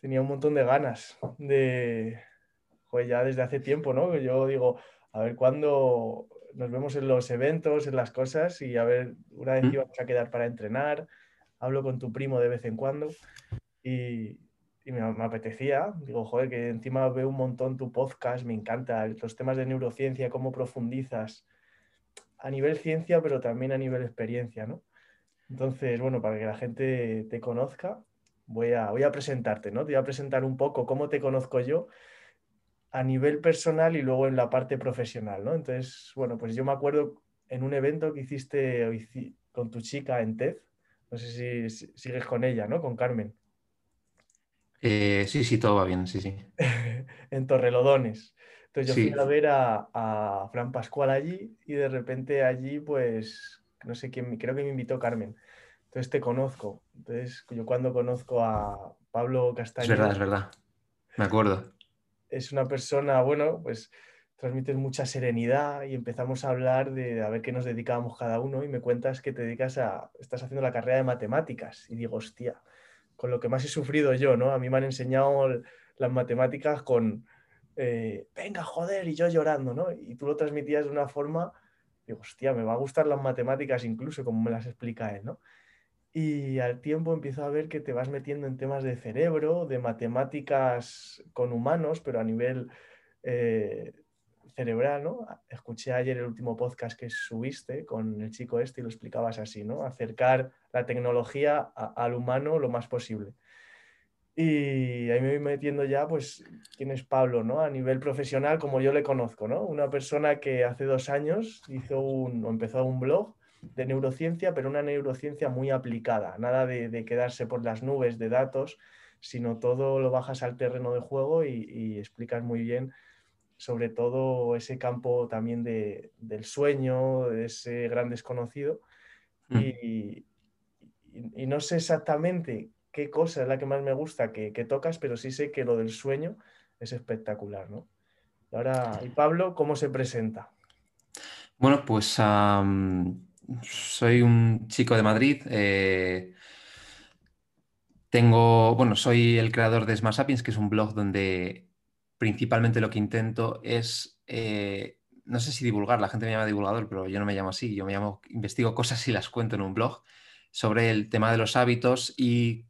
Tenía un montón de ganas de, pues ya desde hace tiempo, ¿no? Yo digo, a ver cuándo nos vemos en los eventos, en las cosas y a ver, una vez íbamos a quedar para entrenar, hablo con tu primo de vez en cuando y, me, apetecía, digo, joder, que encima veo un montón tu podcast, me encanta, los temas de neurociencia, cómo profundizas a nivel ciencia, pero también a nivel experiencia, ¿no? Entonces, bueno, para que la gente te conozca, voy a, voy a presentarte, ¿no? Te voy a presentar un poco cómo te conozco yo a nivel personal y luego en la parte profesional, ¿no? Entonces, bueno, pues yo me acuerdo en un evento que hiciste con tu chica en TED, no sé si, sigues con ella, ¿no? Con Carmen. Eh, sí, sí, todo va bien, sí, sí. en Torrelodones. Entonces yo fui a ver a, a, Fran Pascual allí y de repente allí, pues, no sé quién, creo que me invitó Carmen. Entonces te conozco. Entonces yo cuando conozco a Pablo Castaño... Es verdad, es verdad. Me acuerdo es una persona, bueno, pues transmites mucha serenidad y empezamos a hablar de a ver qué nos dedicábamos cada uno y me cuentas que te dedicas a, estás haciendo la carrera de matemáticas y digo, hostia, con lo que más he sufrido yo, ¿no? A mí me han enseñado las matemáticas con, eh, venga, joder, y yo llorando, ¿no? Y tú lo transmitías de una forma, digo, hostia, me va a gustar las matemáticas incluso, como me las explica él, ¿no? Y al tiempo empiezo a ver que te vas metiendo en temas de cerebro, de matemáticas con humanos, pero a nivel eh, cerebral, ¿no? Escuché ayer el último podcast que subiste con el chico este y lo explicabas así, ¿no? Acercar la tecnología al humano lo más posible. Y ahí me voy metiendo ya, pues, quién es Pablo, ¿no? A nivel profesional, como yo le conozco, ¿no? Una persona que hace dos años hizo un, o empezó un blog de neurociencia, pero una neurociencia muy aplicada, nada de, quedarse por las nubes de datos, sino todo lo bajas al terreno de juego y, explicas muy bien sobre todo ese campo también del sueño, de ese gran desconocido. Mm. Y, no sé exactamente qué cosa es la que más me gusta que, tocas, pero sí sé que lo del sueño es espectacular, ¿no? Y ahora, ¿y Pablo cómo se presenta? Bueno, pues soy un chico de Madrid. Eh, tengo, bueno, soy el creador de Smart Sapiens, que es un blog donde principalmente lo que intento es, eh, no sé si divulgar, la gente me llama divulgador, pero yo no me llamo así, yo me llamo, investigo cosas y las cuento en un blog sobre el tema de los hábitos y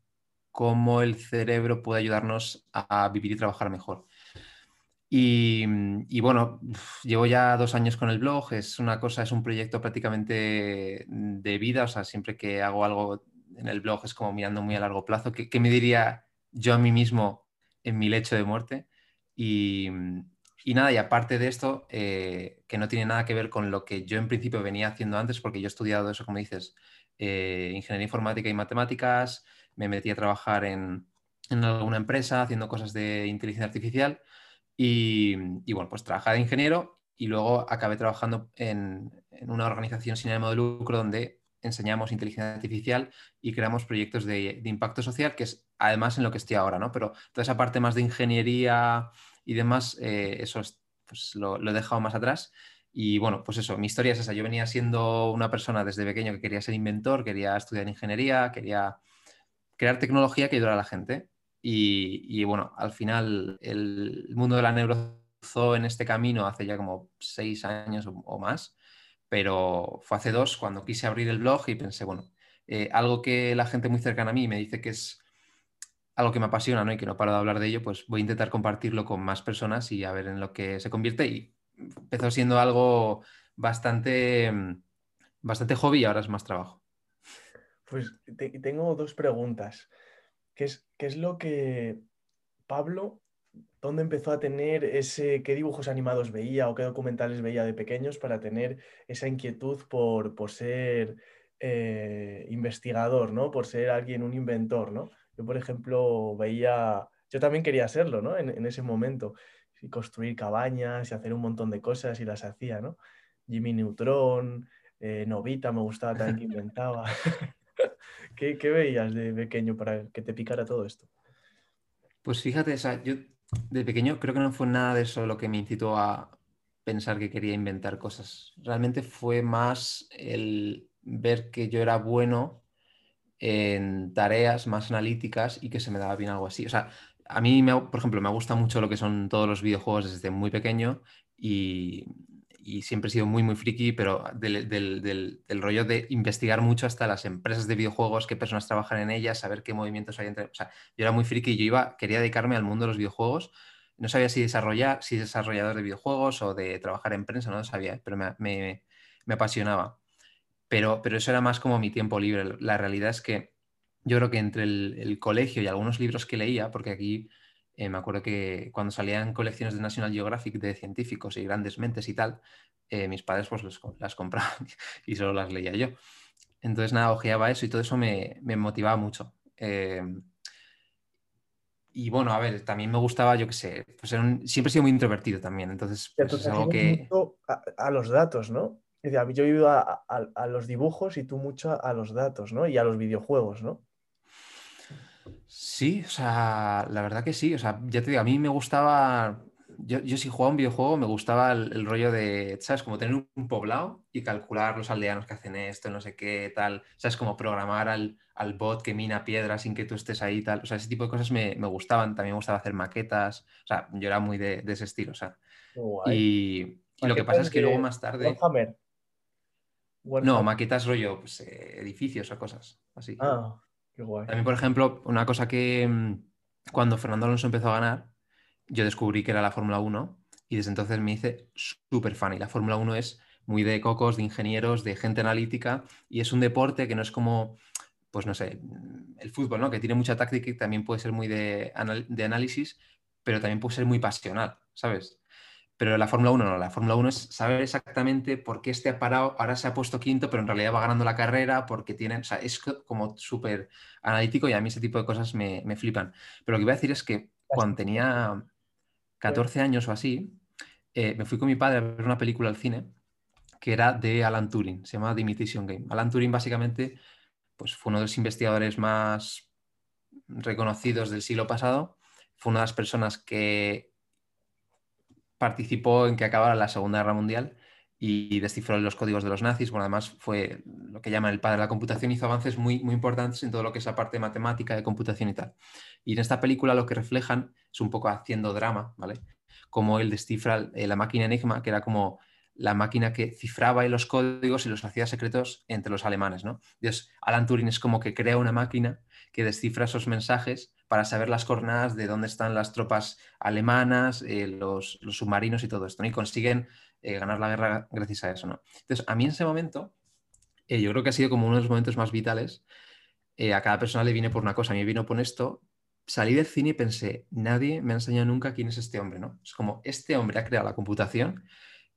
cómo el cerebro puede ayudarnos a vivir y trabajar mejor. Y, bueno, llevo ya dos años con el blog, es una cosa, es un proyecto prácticamente de vida, o sea, siempre que hago algo en el blog es como mirando muy a largo plazo, ¿qué, me diría yo a mí mismo en mi lecho de muerte? Y, nada, y aparte de esto, eh, que no tiene nada que ver con lo que yo en principio venía haciendo antes, porque yo he estudiado eso, como dices, eh, ingeniería informática y matemáticas, me metí a trabajar en, en alguna empresa haciendo cosas de inteligencia artificial y, bueno, pues trabajaba de ingeniero y luego acabé trabajando en, una organización sin ánimo de lucro donde enseñamos inteligencia artificial y creamos proyectos de, impacto social, que es además en lo que estoy ahora, ¿no? Pero toda esa parte más de ingeniería y demás, eh, eso pues lo, lo, he dejado más atrás. Y bueno, pues eso, mi historia es esa. Yo venía siendo una persona desde pequeño que quería ser inventor, quería estudiar ingeniería, quería crear tecnología que ayudara a la gente. Y, bueno, al final el mundo de la neuro en este camino hace ya como seis años o, más, pero fue hace dos cuando quise abrir el blog y pensé, bueno, eh, algo que la gente muy cercana a mí me dice que es algo que me apasiona ¿no? y que no paro de hablar de ello, pues voy a intentar compartirlo con más personas y a ver en lo que se convierte. Y empezó siendo algo bastante, bastante hobby y ahora es más trabajo. Pues tengo dos preguntas. ¿Qué es, qué es lo que Pablo, dónde empezó a tener ese, qué dibujos animados veía o qué documentales veía de pequeños para tener esa inquietud por, por ser eh, investigador, ¿no? Por ser alguien, un inventor, ¿no? Yo, por ejemplo, veía, yo también quería serlo, ¿no? En, ese momento, y construir cabañas y hacer un montón de cosas y las hacía, ¿no? Jimmy Neutron, eh, Novita me gustaba también que inventaba. ¿Qué, veías de pequeño para que te picara todo esto? Pues fíjate, yo de pequeño creo que no fue nada de eso lo que me incitó a pensar que quería inventar cosas. Realmente fue más el ver que yo era bueno en tareas más analíticas y que se me daba bien algo así. O sea, a mí, me, por ejemplo, me gusta mucho lo que son todos los videojuegos desde muy pequeño y, siempre he sido muy, muy friki, pero del, rollo de investigar mucho hasta las empresas de videojuegos, qué personas trabajan en ellas, saber qué movimientos hay entre... O sea, yo era muy friki y yo iba, quería dedicarme al mundo de los videojuegos. No sabía si desarrollar, si desarrollador de videojuegos o de trabajar en prensa, no lo sabía, pero me, me, apasionaba. Pero, pero eso era más como mi tiempo libre. La realidad es que yo creo que entre el, colegio y algunos libros que leía, porque aquí eh, me acuerdo que cuando salían colecciones de National Geographic de científicos y grandes mentes y tal, eh, mis padres pues las compraban y solo las leía yo. Entonces nada, ojeaba eso y todo eso me, motivaba mucho. Em, y bueno, a ver, también me gustaba, yo qué sé, pues siempre he sido muy introvertido también, entonces pues, es algo que... A, los datos, ¿no? yo he ido a, a, los dibujos y tú mucho a los datos, ¿no? Y a los videojuegos, ¿no? Sí, o sea, la verdad que sí. O sea, ya te digo, a mí me gustaba. Yo, yo si jugaba un videojuego, me gustaba el, rollo de, ¿sabes? Como tener un poblado y calcular los aldeanos que hacen esto, no sé qué, tal. ¿Sabes? Como programar al, bot que mina piedras sin que tú estés ahí, tal. O sea, ese tipo de cosas me, gustaban. También me gustaba hacer maquetas. O sea, yo era muy de, ese estilo, o sea. Y, lo que pasa es que luego más tarde. No, maquetas rollo, pues, eh, edificios o cosas así. Ah. También, por ejemplo, una cosa que mm, cuando Fernando Alonso empezó a ganar, yo descubrí que era la Fórmula 1 y desde entonces me hice súper fan. Y la Fórmula 1 es muy de cocos, de ingenieros, de gente analítica y es un deporte que no es como, pues no sé, el fútbol, ¿no? Que tiene mucha táctica y también puede ser muy de, de análisis, pero también puede ser muy pasional, ¿sabes? Pero la Fórmula 1 no, la Fórmula 1 es saber exactamente por qué este ha parado, ahora se ha puesto quinto, pero en realidad va ganando la carrera porque tienen, o sea, es como súper analítico y a mí ese tipo de cosas me, flipan. Pero lo que iba a decir es que cuando tenía 14 años o así, eh, me fui con mi padre a ver una película al cine que era de Alan Turing, se llama The Imitation Game. Alan Turing básicamente pues, fue uno de los investigadores más reconocidos del siglo pasado, fue una de las personas que participó en que acabara la Segunda Guerra Mundial y descifró los códigos de los nazis. Bueno, además fue lo que llaman el padre de la computación, hizo avances muy, muy importantes en todo lo que es la parte matemática, de computación y tal. Y en esta película lo que reflejan es un poco haciendo drama, ¿vale? Como él descifra eh, la máquina Enigma, que era como la máquina que cifraba los códigos y los hacía secretos entre los alemanes, ¿no? Entonces, Alan Turing es como que crea una máquina que descifra esos mensajes para saber las coordenadas de dónde están las tropas alemanas, eh, los, submarinos y todo esto, y consiguen eh, ganar la guerra gracias a eso. ¿no? Entonces, a mí en ese momento, eh, yo creo que ha sido como uno de los momentos más vitales. a cada persona le viene por una cosa, a mí vino por esto. Salí del cine y pensé, nadie me ha enseñado nunca quién es este hombre, ¿no? Es como, este hombre ha creado la computación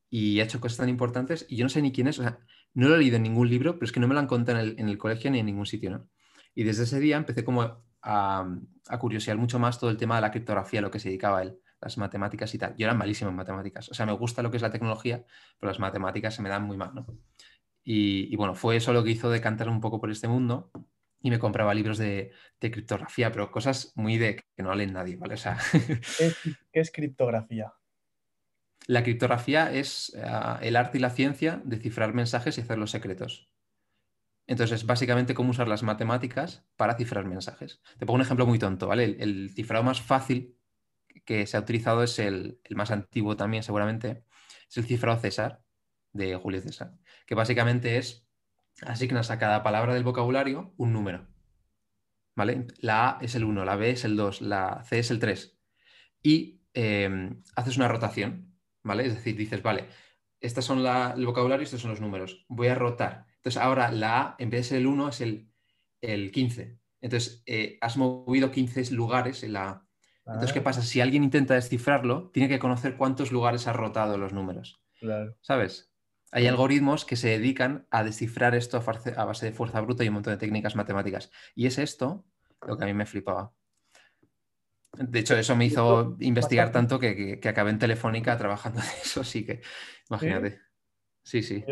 y ha hecho cosas tan importantes y yo no sé ni quién es, o sea, no lo he leído en ningún libro, pero es que no me lo han contado en el, en el colegio ni en ningún sitio, ¿no? Y desde ese día empecé como a, a curiosear mucho más todo el tema de la criptografía, lo que se dedicaba a él, las matemáticas y tal. Yo era malísimo en matemáticas. O sea, me gusta lo que es la tecnología, pero las matemáticas se me dan muy mal, ¿no? Y, bueno, fue eso lo que hizo decantar un poco por este mundo y me compraba libros de, criptografía, pero cosas muy de que no leen nadie, ¿vale? O sea... ¿Qué, es, criptografía? La criptografía es eh, el arte y la ciencia de cifrar mensajes y hacerlos secretos. Entonces, básicamente cómo usar las matemáticas para cifrar mensajes. Te pongo un ejemplo muy tonto, ¿vale? El, cifrado más fácil que se ha utilizado es el, más antiguo también, seguramente, es el cifrado César, de Julio César, que básicamente es, asignas a cada palabra del vocabulario un número, ¿vale? La A es el 1, la B es el 2, la C es el 3. Y em, haces una rotación, ¿vale? Es decir, dices, vale, estos son el vocabulario y estos son los números. Voy a rotar entonces ahora la A, en vez de ser el 1, es el, el 15. Entonces eh, has movido 15 lugares en la A. Entonces, ¿qué ah. pasa? Si alguien intenta descifrarlo, tiene que conocer cuántos lugares ha rotado los números. Claro. ¿Sabes? Hay algoritmos que se dedican a descifrar esto a base de fuerza bruta y un montón de técnicas matemáticas. Y es esto lo que a mí me flipaba. De hecho, eso me hizo investigar tanto que, acabé en Telefónica trabajando en eso, sí que imagínate. Sí, sí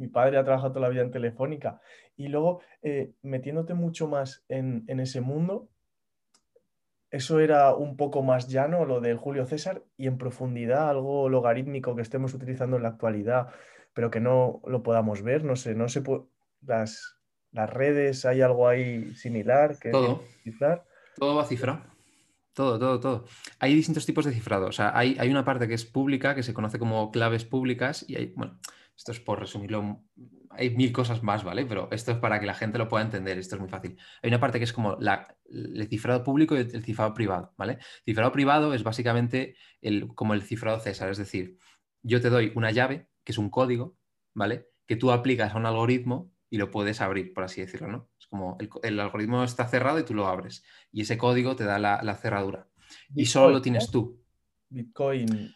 mi padre ha trabajado toda la vida en Telefónica. Y luego, eh, metiéndote mucho más en, ese mundo, eso era un poco más llano, lo de Julio César, y en profundidad algo logarítmico que estemos utilizando en la actualidad, pero que no lo podamos ver, no sé, no sé, las, las redes, ¿hay algo ahí similar que todo, cifrar? Todo va cifrado. Todo, todo, todo. Hay distintos tipos de cifrado. O sea, hay, hay, una parte que es pública, que se conoce como claves públicas, y hay, bueno, esto es por resumirlo, hay mil cosas más, ¿vale? Pero esto es para que la gente lo pueda entender, esto es muy fácil. Hay una parte que es como la, el cifrado público y el cifrado privado, ¿vale? cifrado privado es básicamente el, como el cifrado César, es decir, yo te doy una llave, que es un código, ¿vale? Que tú aplicas a un algoritmo y lo puedes abrir, por así decirlo, ¿no? Es como el, algoritmo está cerrado y tú lo abres. Y ese código te da la, cerradura. y solo lo tienes tú. Bitcoin.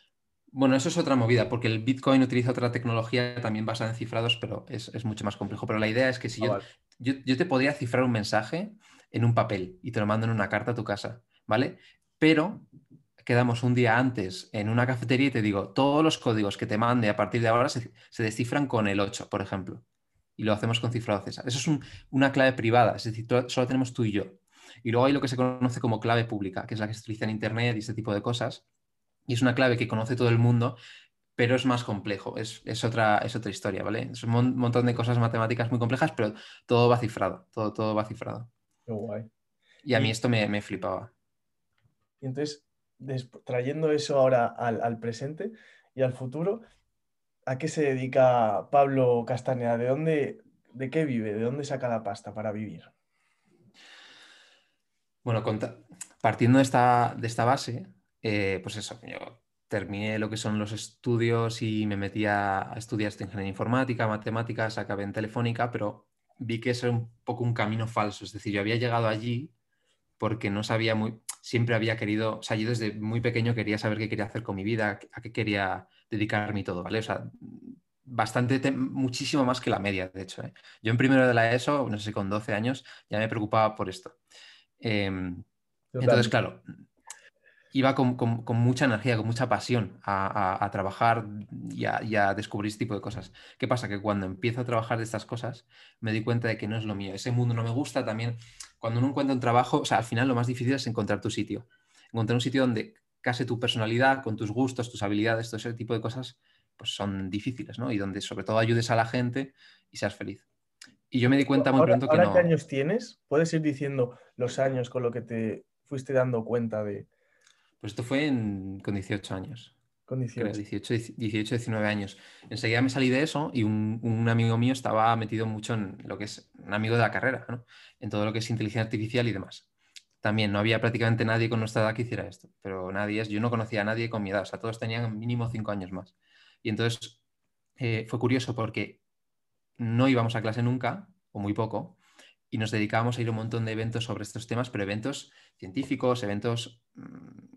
Bueno, eso es otra movida, porque el Bitcoin utiliza otra tecnología también basada en cifrados, pero es, mucho más complejo. Pero la idea es que si ah, yo, yo, te podría cifrar un mensaje en un papel y te lo mando en una carta a tu casa, ¿vale? Pero quedamos un día antes en una cafetería y te digo, todos los códigos que te mande a partir de ahora se, se descifran con el 8, por ejemplo y lo hacemos con cifrado César. Eso es una clave privada, es decir, solo tenemos tú y yo. Y luego hay lo que se conoce como clave pública, que es la que se utiliza en Internet y este tipo de cosas. Y es una clave que conoce todo el mundo, pero es más complejo, es, otra, es otra historia, ¿vale? Es un montón de cosas matemáticas muy complejas, pero todo va cifrado, todo, todo va cifrado. Qué guay. Y a mí esto me, flipaba. Y entonces, trayendo eso ahora al, al presente y al futuro, ¿A qué se dedica Pablo Castañeda? ¿De dónde, de qué vive? ¿De dónde saca la pasta para vivir? Bueno, partiendo de esta, de esta base, eh, pues eso, yo terminé lo que son los estudios y me metí a, estudiar ingeniería informática, matemáticas, acabé en telefónica, pero vi que eso era un poco un camino falso. Es decir, yo había llegado allí porque no sabía muy, siempre había querido, o sea, yo desde muy pequeño quería saber qué quería hacer con mi vida, a qué quería dedicarme y todo, ¿vale? O sea, bastante, muchísimo más que la media, de hecho. ¿eh? Yo en primero de la ESO, no sé, con 12 años, ya me preocupaba por esto. Em, entonces, claro, iba con, mucha energía, con mucha pasión a, trabajar y a, descubrir este tipo de cosas. ¿Qué pasa? Que cuando empiezo a trabajar de estas cosas, me di cuenta de que no es lo mío. Ese mundo no me gusta también. Cuando uno encuentra un trabajo, o sea, al final lo más difícil es encontrar tu sitio. Encontrar un sitio donde casi tu personalidad, con tus gustos, tus habilidades, todo ese tipo de cosas, pues son difíciles, ¿no? Y donde sobre todo ayudes a la gente y seas feliz. Y yo me di cuenta muy pronto que no. ¿Qué años tienes? ¿Puedes ir diciendo los años con lo que te fuiste dando cuenta de...? Pues esto fue con 18 años. Con 18. 18, 19 años. Enseguida me salí de eso y un, amigo mío estaba metido mucho en lo que es un amigo de la carrera, ¿no? En todo lo que es inteligencia artificial y demás también no había prácticamente nadie con nuestra edad que hiciera esto, pero nadie es, yo no conocía a nadie con mi edad, o sea, todos tenían mínimo cinco años más. Y entonces eh, fue curioso porque no íbamos a clase nunca, o muy poco, y nos dedicábamos a ir a un montón de eventos sobre estos temas, pero eventos científicos, eventos mm,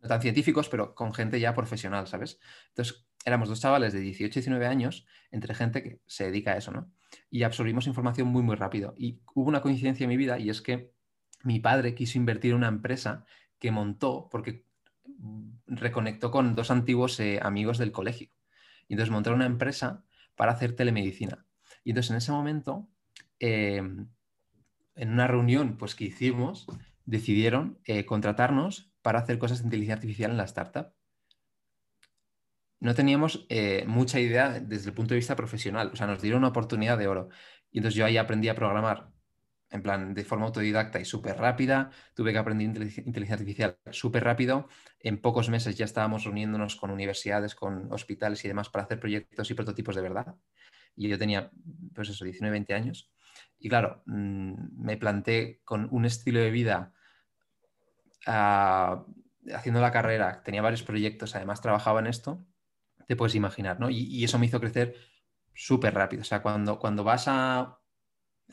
no tan científicos, pero con gente ya profesional, ¿sabes? Entonces éramos dos chavales de 18 y 19 años, entre gente que se dedica a eso, ¿no? Y absorbimos información muy, muy rápido. Y hubo una coincidencia en mi vida y es que mi padre quiso invertir en una empresa que montó porque reconectó con dos antiguos eh, amigos del colegio. Y entonces montaron una empresa para hacer telemedicina. Y entonces en ese momento, em, en una reunión pues, que hicimos, decidieron eh, contratarnos para hacer cosas de inteligencia artificial en la startup. No teníamos eh, mucha idea desde el punto de vista profesional, o sea, nos dieron una oportunidad de oro. Y entonces yo ahí aprendí a programar en plan de forma autodidacta y súper rápida. Tuve que aprender inteligencia artificial súper rápido. En pocos meses ya estábamos reuniéndonos con universidades, con hospitales y demás para hacer proyectos y prototipos de verdad. Y yo tenía, pues eso, 19, 20 años. Y claro, mm, me planté con un estilo de vida ah, haciendo la carrera, tenía varios proyectos, además trabajaba en esto, te puedes imaginar, ¿no? Y, eso me hizo crecer súper rápido. O sea, cuando, cuando vas a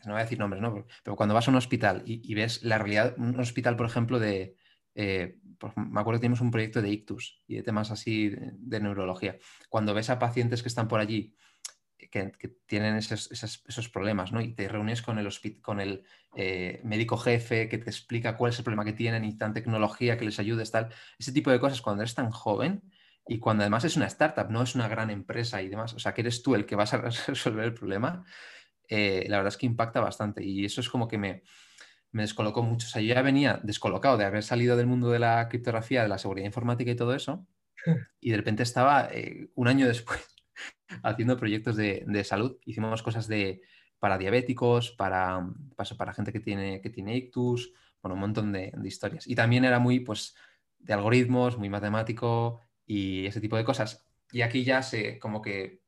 no voy a decir nombres, ¿no? Pero cuando vas a un hospital y, ves la realidad, un hospital, por ejemplo, de, eh, me acuerdo que tenemos un proyecto de ictus y de temas así de, neurología. Cuando ves a pacientes que están por allí que, tienen esos, problemas, ¿no? Y te reúnes con el, con el eh, médico jefe que te explica cuál es el problema que tienen y tan tecnología que les ayude, tal. Ese tipo de cosas cuando eres tan joven y cuando además es una startup, no es una gran empresa y demás, o sea, que eres tú el que vas a resolver el problema, eh, la verdad es que impacta bastante y eso es como que me, descolocó mucho. O sea, yo ya venía descolocado de haber salido del mundo de la criptografía, de la seguridad informática y todo eso, y de repente estaba eh, un año después haciendo proyectos de, salud. Hicimos cosas de para diabéticos, para, para, gente que tiene, que tiene ictus, bueno, un montón de, de, historias. Y también era muy, pues, de algoritmos, muy matemático y ese tipo de cosas. Y aquí ya se, como que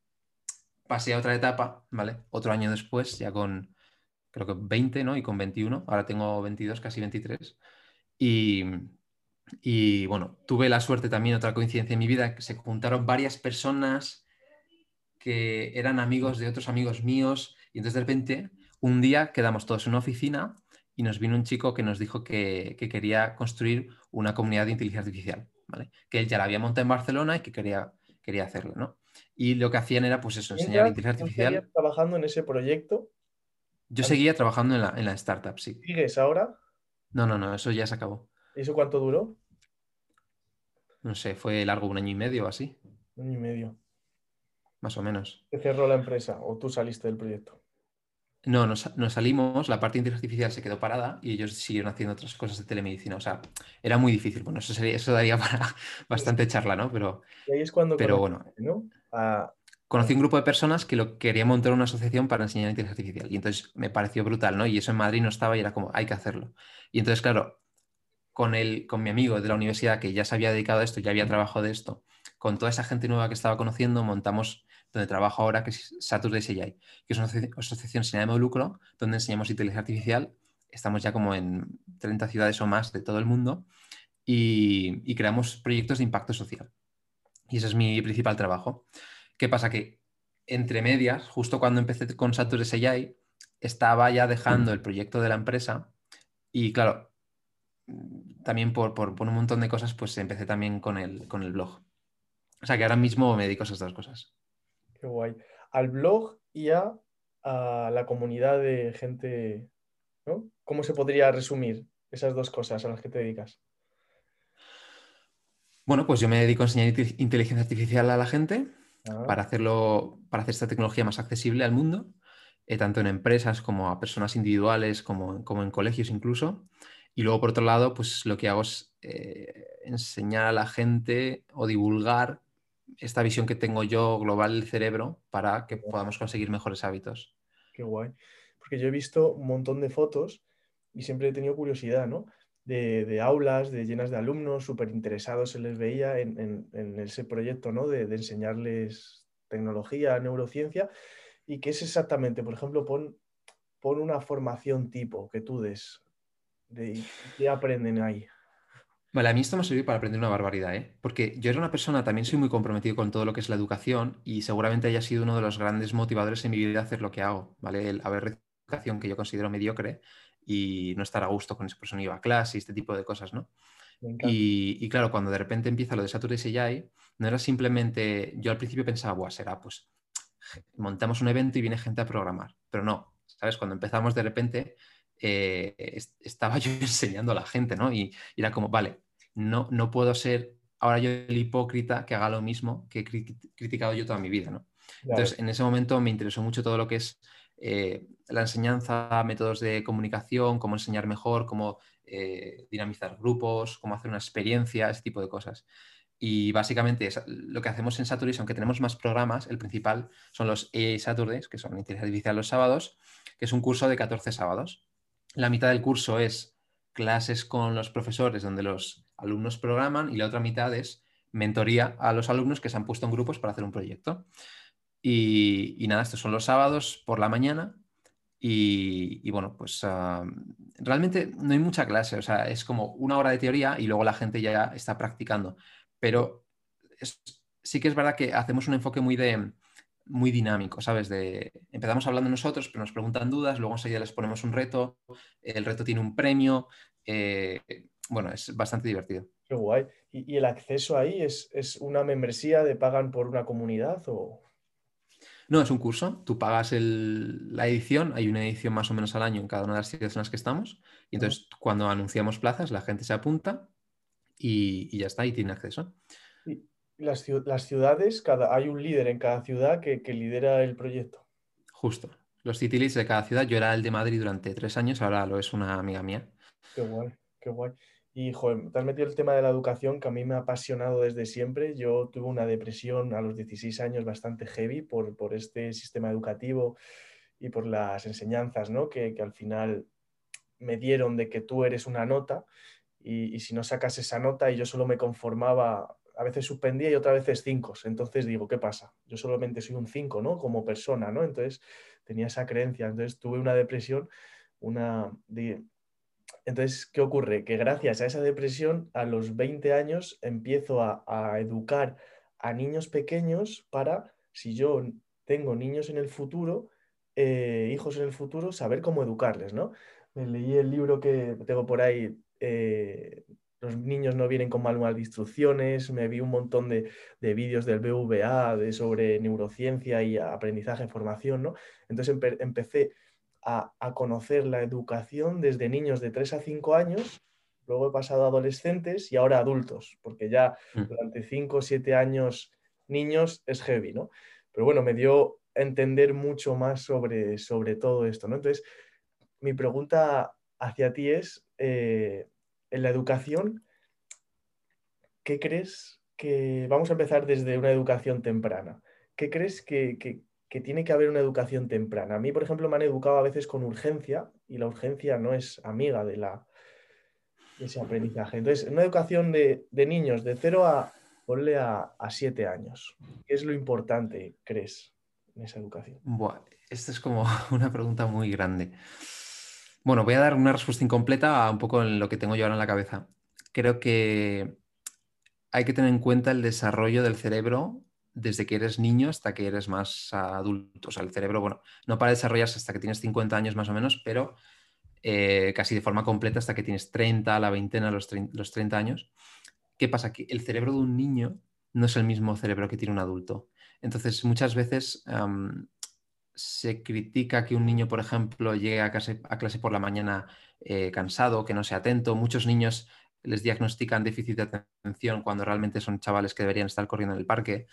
pasé a otra etapa, ¿vale? Otro año después, ya con, creo que 20, ¿no? Y con 21, ahora tengo 22, casi 23. Y, y bueno, tuve la suerte también, otra coincidencia en mi vida, que se juntaron varias personas que eran amigos de otros amigos míos y entonces de repente un día quedamos todos en una oficina y nos vino un chico que nos dijo que, quería construir una comunidad de inteligencia artificial, ¿vale? Que él ya la había montado en Barcelona y que quería, quería hacerlo, ¿no? Y lo que hacían era pues eso, enseñar inteligencia artificial. trabajando en ese proyecto? Yo seguía trabajando en la, en la startup, sí. ¿Sigues ahora? No, no, no, eso ya se acabó. ¿Y eso cuánto duró? No sé, fue largo, un año y medio o así. Un año y medio más o menos. ¿Te cerró la empresa o tú saliste del proyecto? No, nos, salimos, la parte de inteligencia artificial se quedó parada y ellos siguieron haciendo otras cosas de telemedicina. O sea, era muy difícil. Bueno, eso, sería, eso daría para bastante charla, ¿no? Pero, y ahí es cuando pero bueno. Conocí un grupo de personas que lo quería montar una asociación para enseñar inteligencia artificial. Y entonces me pareció brutal, ¿no? Y eso en Madrid no estaba y era como, hay que hacerlo. Y entonces, claro, con, el, con mi amigo de la universidad que ya se había dedicado a esto, ya había trabajado de esto, con toda esa gente nueva que estaba conociendo, montamos donde trabajo ahora, que es Saturday CGI, que es una asociación sin ánimo de lucro, donde enseñamos inteligencia artificial. Estamos ya como en 30 ciudades o más de todo el mundo y, creamos proyectos de impacto social. Y ese es mi principal trabajo. ¿Qué pasa? Que entre medias, justo cuando empecé con Saturday CGI, estaba ya dejando el proyecto de la empresa y claro, también por, un montón de cosas, pues empecé también con el, con el blog. O sea que ahora mismo me dedico a esas dos cosas. Qué guay. Al blog y a, la comunidad de gente, ¿no? ¿Cómo se podría resumir esas dos cosas a las que te dedicas? Bueno, pues yo me dedico a enseñar inteligencia artificial a la gente ah. para hacerlo, para hacer esta tecnología más accesible al mundo, eh, tanto en empresas como a personas individuales, como, como, en colegios incluso. Y luego, por otro lado, pues lo que hago es eh, enseñar a la gente o divulgar esta visión que tengo yo global del cerebro para que podamos conseguir mejores hábitos. Qué guay. Porque yo he visto un montón de fotos y siempre he tenido curiosidad, ¿no? De, aulas, de llenas de alumnos súper interesados, se les veía en, ese proyecto, ¿no? De, enseñarles tecnología, neurociencia. ¿Y qué es exactamente? Por ejemplo, pon, pon una formación tipo que tú des. De, ¿Qué aprenden ahí? Vale, a mí esto me ha servido para aprender una barbaridad, ¿eh? Porque yo era una persona, también soy muy comprometido con todo lo que es la educación y seguramente haya sido uno de los grandes motivadores en mi vida hacer lo que hago, ¿vale? El haber educación que yo considero mediocre y no estar a gusto con esa persona iba a clase y este tipo de cosas, ¿no? Y, claro, cuando de repente empieza lo de Saturday CGI, no era simplemente, yo al principio pensaba, Buah, será pues, montamos un evento y viene gente a programar, pero no, ¿sabes? Cuando empezamos de repente, eh, estaba yo enseñando a la gente, ¿no? y era como, vale, no, no puedo ser ahora yo el hipócrita que haga lo mismo que he criticado yo toda mi vida, ¿no? Entonces, en ese momento me interesó mucho todo lo que es eh, la enseñanza, métodos de comunicación, cómo enseñar mejor, cómo eh, dinamizar grupos, cómo hacer una experiencia, ese tipo de cosas. Y básicamente lo que hacemos en Saturdays, aunque tenemos más programas, el principal son los AI Saturdays, que son inteligencia artificial los sábados, que es un curso de 14 sábados. La mitad del curso es clases con los profesores donde los alumnos programan y la otra mitad es mentoría a los alumnos que se han puesto en grupos para hacer un proyecto. Y, nada, estos son los sábados por la mañana y, bueno, pues ah, realmente no hay mucha clase, o sea, es como una hora de teoría y luego la gente ya está practicando. Pero sí que es verdad que hacemos un enfoque muy de muy dinámico, ¿sabes? De, empezamos hablando nosotros, pero nos preguntan dudas, luego enseguida les ponemos un reto, el reto tiene un premio, eh, bueno, es bastante divertido. Qué guay. ¿Y, el acceso ahí es, una membresía de pagan por una comunidad o...? No, es un curso. Tú pagas la edición, hay una edición más o menos al año en cada una de las ciudades en las que estamos. Y entonces, cuando anunciamos plazas, la gente se apunta y, ya está, y tiene acceso. ¿Y las, ciudades, cada, hay un líder en cada ciudad que, que lidera el proyecto? Justo. Los city leads de cada ciudad. Yo era el de Madrid durante tres años, ahora lo es una amiga mía. Qué guay, qué guay. Y, joder, te has metido el tema de la educación que a mí me ha apasionado desde siempre. Yo tuve una depresión a los 16 años bastante heavy por, por este sistema educativo y por las enseñanzas ¿no? que, al final me dieron de que tú eres una nota y, si no sacas esa nota y yo solo me conformaba, a veces suspendía y otras veces cinco. Entonces digo, ¿qué pasa? Yo solamente soy un cinco, ¿no? Como persona, ¿no? Entonces tenía esa creencia. Entonces tuve una depresión, una... Entonces, ¿qué ocurre? Que gracias a esa depresión, a los 20 años empiezo a, educar a niños pequeños para, si yo tengo niños en el futuro, eh, hijos en el futuro, saber cómo educarles, ¿no? Leí el libro que tengo por ahí, eh, Los niños no vienen con manual de instrucciones, me vi un montón de, vídeos del BVA de, sobre neurociencia y aprendizaje, formación, ¿no? Entonces empecé a, conocer la educación desde niños de 3 a 5 años, luego he pasado a adolescentes y ahora adultos, porque ya mm. durante 5 o 7 años niños es heavy, ¿no? Pero bueno, me dio entender mucho más sobre, sobre todo esto. ¿no? Entonces, mi pregunta hacia ti es, eh, en la educación, ¿qué crees que, vamos a empezar desde una educación temprana, ¿qué crees que, tiene que haber una educación temprana? A mí, por ejemplo, me han educado a veces con urgencia y la urgencia no es amiga de, la, ese aprendizaje. Entonces, una educación de, niños de 0 a, ponle a 7 años, ¿qué es lo importante, crees? en esa educación? Buah, esta es como una pregunta muy grande. Bueno, voy a dar una respuesta incompleta a un poco en lo que tengo yo ahora en la cabeza. Creo que hay que tener en cuenta el desarrollo del cerebro desde que eres niño hasta que eres más adulto. O sea, el cerebro, bueno, no para desarrollarse hasta que tienes 50 años más o menos, pero eh, casi de forma completa hasta que tienes 30, la veintena, los 30, los 30 años. ¿Qué pasa? Que el cerebro de un niño no es el mismo cerebro que tiene un adulto. Entonces, muchas veces se critica que un niño, por ejemplo, llegue a clase, por la mañana eh, cansado, que no sea atento. Muchos niños les diagnostican déficit de atención cuando realmente son chavales que deberían estar corriendo en el parque.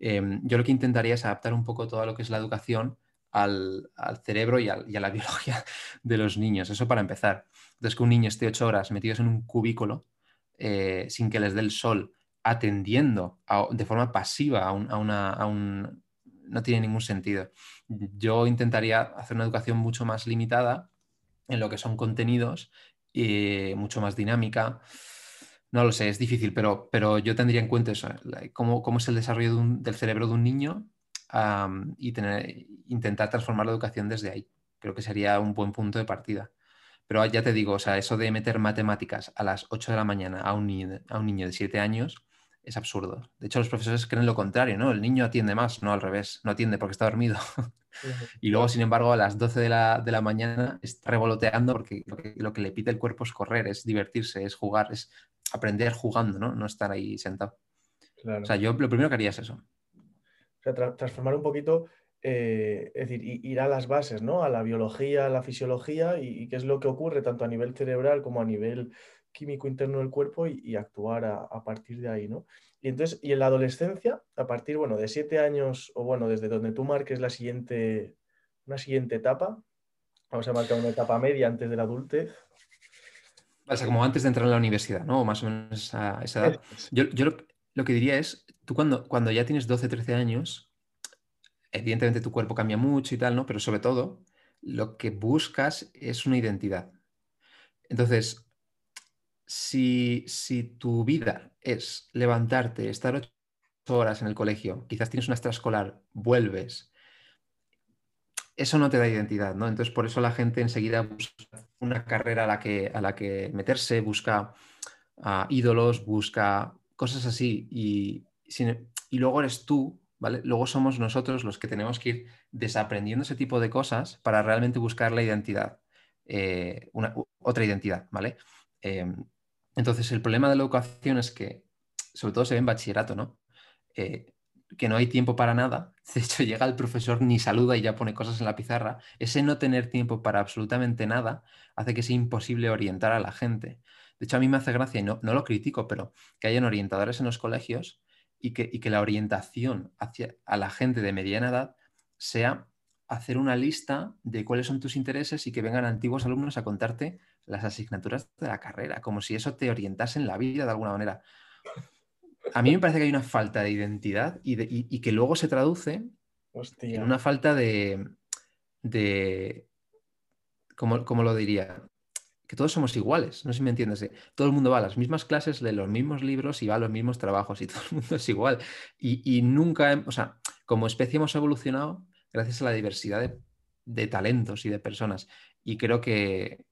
Em, yo lo que intentaría es adaptar un poco todo lo que es la educación al, cerebro y, a la biología de los niños. Eso para empezar. Entonces, que un niño esté ocho horas metidos en un cubículo eh, sin que les dé el sol atendiendo de forma pasiva a, un, no tiene ningún sentido. Yo intentaría hacer una educación mucho más limitada en lo que son contenidos y mucho más dinámica. No lo sé, es difícil, pero, pero yo tendría en cuenta eso, cómo, cómo es el desarrollo del cerebro de un niño y tener, intentar transformar la educación desde ahí. Creo que sería un buen punto de partida. Pero ya te digo, o sea, eso de meter matemáticas a las 8 de la mañana a un niño, a un niño de 7 años, es absurdo. De hecho, los profesores creen lo contrario, ¿no? El niño atiende más, no al revés, no atiende porque está dormido. y luego, sin embargo, a las 12 de la, mañana está revoloteando porque lo que, le pide el cuerpo es correr, es divertirse, es jugar, es aprender jugando, ¿no? No estar ahí sentado. O sea, yo lo primero que haría es eso. O sea, transformar un poquito, eh, es decir, ir a las bases, ¿no? A la biología, a la fisiología y, qué es lo que ocurre tanto a nivel cerebral como a nivel químico interno del cuerpo y, actuar a, partir de ahí, ¿no? Y entonces, y en la adolescencia, a partir, bueno, de siete años, o bueno, desde donde tú marques la siguiente, una siguiente etapa, vamos a marcar una etapa media antes de la adultez. O sea, como antes de entrar en la universidad, ¿no? O más o menos a esa edad. Yo, lo, que diría es, tú cuando, cuando ya tienes 12, 13 años, evidentemente tu cuerpo cambia mucho y tal, ¿no? Pero sobre todo, lo que buscas es una identidad. Entonces, si, tu vida es levantarte, estar ocho horas en el colegio, quizás tienes una extraescolar, vuelves, eso no te da identidad, ¿no? Entonces, por eso la gente enseguida busca una carrera a la que, a la que meterse, busca ah, ídolos, busca cosas así y, y luego eres tú, ¿vale? Luego somos nosotros los que tenemos que ir desaprendiendo ese tipo de cosas para realmente buscar la identidad, eh, una, otra identidad, ¿vale? Em, entonces, el problema de la educación es que, sobre todo se ve en bachillerato, ¿no? Eh, que no hay tiempo para nada. De hecho, llega el profesor, ni saluda y ya pone cosas en la pizarra. Ese no tener tiempo para absolutamente nada hace que sea imposible orientar a la gente. De hecho, a mí me hace gracia, y no, no lo critico, pero que hayan orientadores en los colegios y que, y que la orientación hacia a la gente de mediana edad sea hacer una lista de cuáles son tus intereses y que vengan antiguos alumnos a contarte las asignaturas de la carrera, como si eso te orientase en la vida de alguna manera. A mí me parece que hay una falta de identidad y, que luego se traduce en una falta de, de ¿cómo, cómo lo diría? que todos somos iguales, no sé si me entiendes. Todo el mundo va a las mismas clases, lee los mismos libros y va a los mismos trabajos y todo el mundo es igual. Y, nunca, o sea, como especie hemos evolucionado gracias a la diversidad de, talentos y de personas. Y creo que,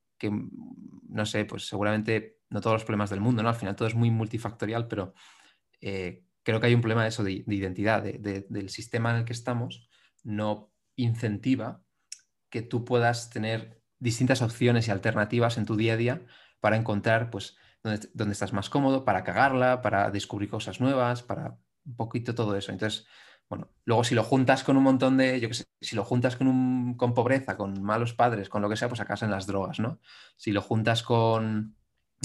no sé, pues seguramente no todos los problemas del mundo, ¿no? Al final todo es muy multifactorial, pero eh, creo que hay un problema de eso, de, identidad, del sistema en el que estamos, no incentiva que tú puedas tener distintas opciones y alternativas en tu día a día para encontrar pues dónde, estás más cómodo, para cagarla, para descubrir cosas nuevas, para un poquito todo eso. Entonces, bueno, luego si lo juntas con un montón de, yo qué sé, si lo juntas con, un, con pobreza, con malos padres, con lo que sea, pues acá en las drogas, ¿no? Si lo juntas con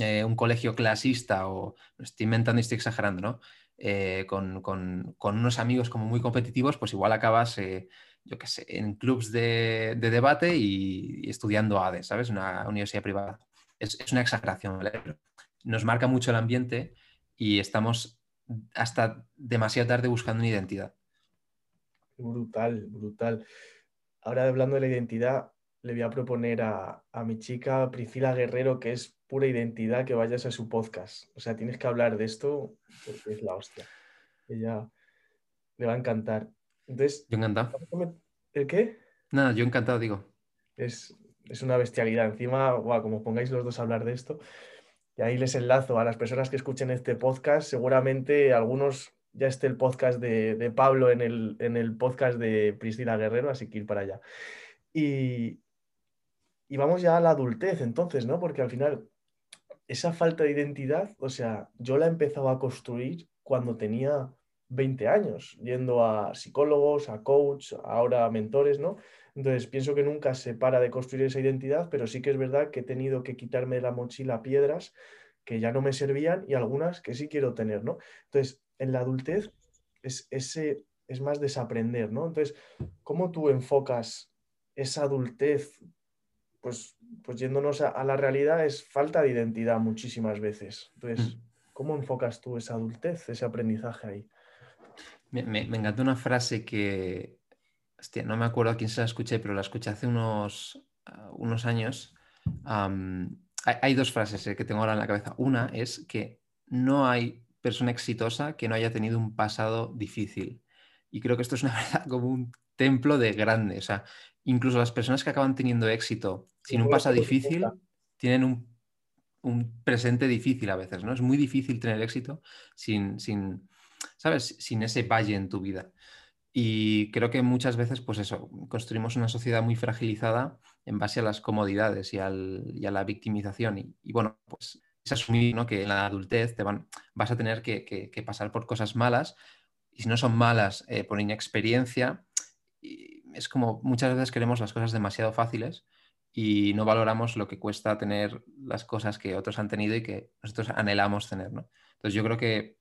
eh, un colegio clasista o, estoy inventando y estoy exagerando, ¿no? Eh, con, unos amigos como muy competitivos, pues igual acabas eh, yo qué sé, en clubs de, debate y, estudiando ADE, ¿sabes? Una universidad privada. Es, una exageración, ¿vale? Nos marca mucho el ambiente y estamos hasta demasiado tarde buscando una identidad. Brutal, brutal. Ahora hablando de la identidad, le voy a proponer a, mi chica Priscila Guerrero, que es pura identidad, que vayas a su podcast. O sea, tienes que hablar de esto porque es la hostia. Ella le va a encantar. Entonces, yo encantado. ¿El qué? Nada, yo encantado, digo. Es, una bestialidad. Encima, como pongáis los dos a hablar de esto, y ahí les enlazo a las personas que escuchen este podcast. Seguramente algunos ya esté el podcast de, Pablo en el, en el, podcast de Priscila Guerrero, así que ir para allá. Y, y vamos ya a la adultez, entonces, ¿no? Porque al final, esa falta de identidad, o sea, yo la he empezado a construir cuando tenía 20 años, yendo a psicólogos, a coach, ahora a mentores, ¿no? Entonces, pienso que nunca se para de construir esa identidad, pero sí que es verdad que he tenido que quitarme de la mochila piedras que ya no me servían y algunas que sí quiero tener, ¿no? Entonces, en la adultez es, ese, es más desaprender, ¿no? Entonces, ¿cómo tú enfocas esa adultez? Pues, pues yéndonos a, a la realidad, es falta de identidad muchísimas veces. Entonces, mm. ¿cómo enfocas tú esa adultez, ese aprendizaje ahí? Me, me, encantó una frase que, hostia, no me acuerdo a quién se la escuché, pero la escuché hace unos, ah, unos años. hay, dos frases eh, que tengo ahora en la cabeza. Una es que no hay persona exitosa que no haya tenido un pasado difícil. Y creo que esto es una verdad como un templo de grande. O sea, incluso las personas que acaban teniendo éxito sin un pasado difícil tienen un, un, presente difícil a veces, ¿no? Es muy difícil tener éxito sin, sin, ¿sabes? Sin ese valle en tu vida. Y creo que muchas veces, pues eso, construimos una sociedad muy fragilizada en base a las comodidades y, a la victimización. Y, bueno, pues es asumir que en la adultez te van, vas a tener que, pasar por cosas malas. Y si no son malas eh, por inexperiencia, es como muchas veces queremos las cosas demasiado fáciles y no valoramos lo que cuesta tener las cosas que otros han tenido y que nosotros anhelamos tener. ¿no? Entonces yo creo que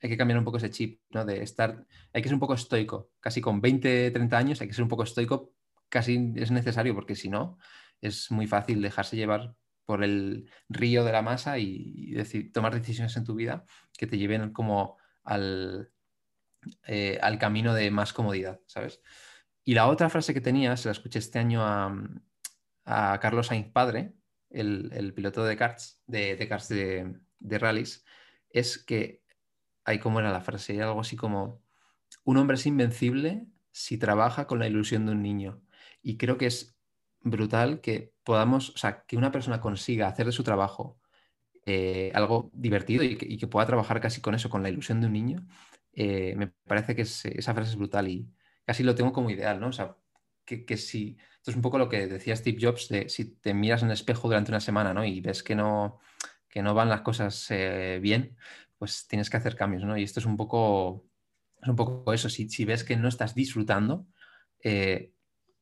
hay que cambiar un poco ese chip, ¿no? De estar, hay que ser un poco estoico, casi con 20, 30 años hay que ser un poco estoico, casi es necesario, porque si no, es muy fácil dejarse llevar por el río de la masa y, decir, tomar decisiones en tu vida que te lleven como al, eh, al camino de más comodidad, ¿sabes? Y la otra frase que tenía, se la escuché este año a, Carlos Sainz Padre, el, piloto de karts, de, karts de, rallies, es que hay como era la frase, algo así como, un hombre es invencible si trabaja con la ilusión de un niño. Y creo que es brutal que podamos, o sea, que una persona consiga hacer de su trabajo eh, algo divertido y que, pueda trabajar casi con eso, con la ilusión de un niño, eh, me parece que esa frase es brutal y casi lo tengo como ideal, ¿no? O sea, que, si, esto es un poco lo que decía Steve Jobs, de si te miras en el espejo durante una semana, ¿no? Y ves que no, que no van las cosas eh, bien, pues tienes que hacer cambios, ¿no? Y esto es un poco, es un poco eso, si, ves que no estás disfrutando, eh,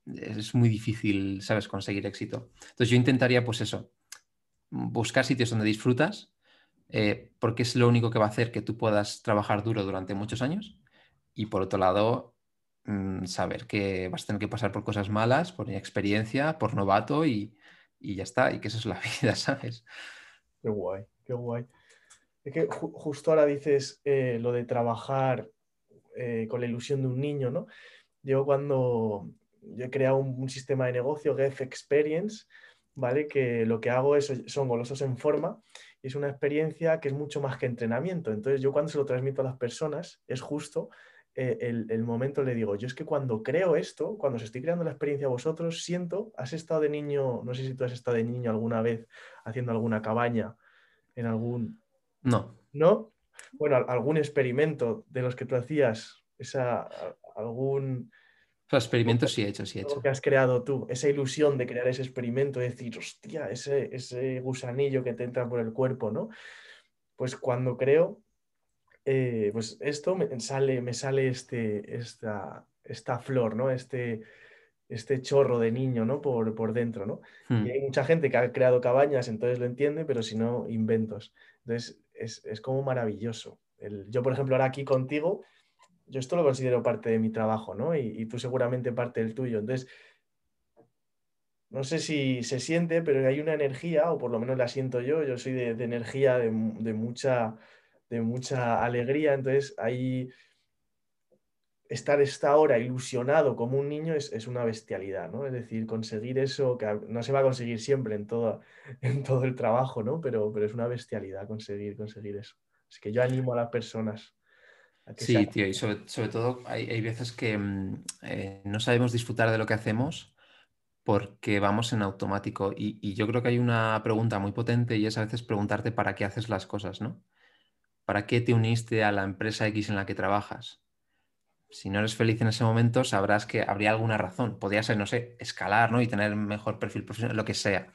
es muy difícil, ¿sabes?, conseguir éxito. Entonces yo intentaría, pues eso, buscar sitios donde disfrutas, eh, porque es lo único que va a hacer que tú puedas trabajar duro durante muchos años. Y por otro lado, mm, saber que vas a tener que pasar por cosas malas, por experiencia, por novato y, y ya está, y que eso es la vida, ¿sabes? Qué guay, qué guay. Es que justo ahora dices eh, lo de trabajar eh, con la ilusión de un niño, ¿no? Yo cuando, yo he creado un, sistema de negocio, Gef Experience, ¿vale? Que lo que hago es, son golosos en forma y es una experiencia que es mucho más que entrenamiento. Entonces yo cuando se lo transmito a las personas es justo eh, el, momento le digo, yo es que cuando creo esto, cuando os estoy creando la experiencia a vosotros, siento, has estado de niño, no sé si tú has estado de niño alguna vez haciendo alguna cabaña en algún... No. ¿No? Bueno, algún experimento de los que tú hacías, esa, algún... experimentos sí he hecho, sí he hecho. que has creado tú, esa ilusión de crear ese experimento, de decir, hostia, ese, ese gusanillo que te entra por el cuerpo, ¿no? Pues cuando creo, eh, pues esto me sale, me sale este, esta, esta flor, ¿no? Este, este chorro de niño, ¿no? Por, por dentro, ¿no? Y hmm. hay mucha gente que ha creado cabañas, entonces lo entiende, pero si no, inventos. Entonces, es, como maravilloso. yo, por ejemplo, ahora aquí contigo, yo esto lo considero parte de mi trabajo, ¿no? Y, tú seguramente parte del tuyo. Entonces, no sé si se siente, pero hay una energía, o por lo menos la siento yo, yo soy de, energía, de, de mucha de mucha alegría. Entonces, ahí estar esta hora ilusionado como un niño es, una bestialidad, ¿no? Es decir, conseguir eso, que no se va a conseguir siempre en todo, en todo el trabajo, ¿no? Pero, pero es una bestialidad conseguir, conseguir eso. Es que yo animo a las personas. A que sí, tío, y sobre, todo hay, veces que mm, eh, no sabemos disfrutar de lo que hacemos porque vamos en automático. Y, y, yo creo que hay una pregunta muy potente y es a veces preguntarte para qué haces las cosas, ¿no? ¿Para qué te uniste a la empresa X en la que trabajas? Si no eres feliz en ese momento, sabrás que habría alguna razón. Podría ser, no sé, escalar ¿no? y tener mejor perfil profesional, lo que sea.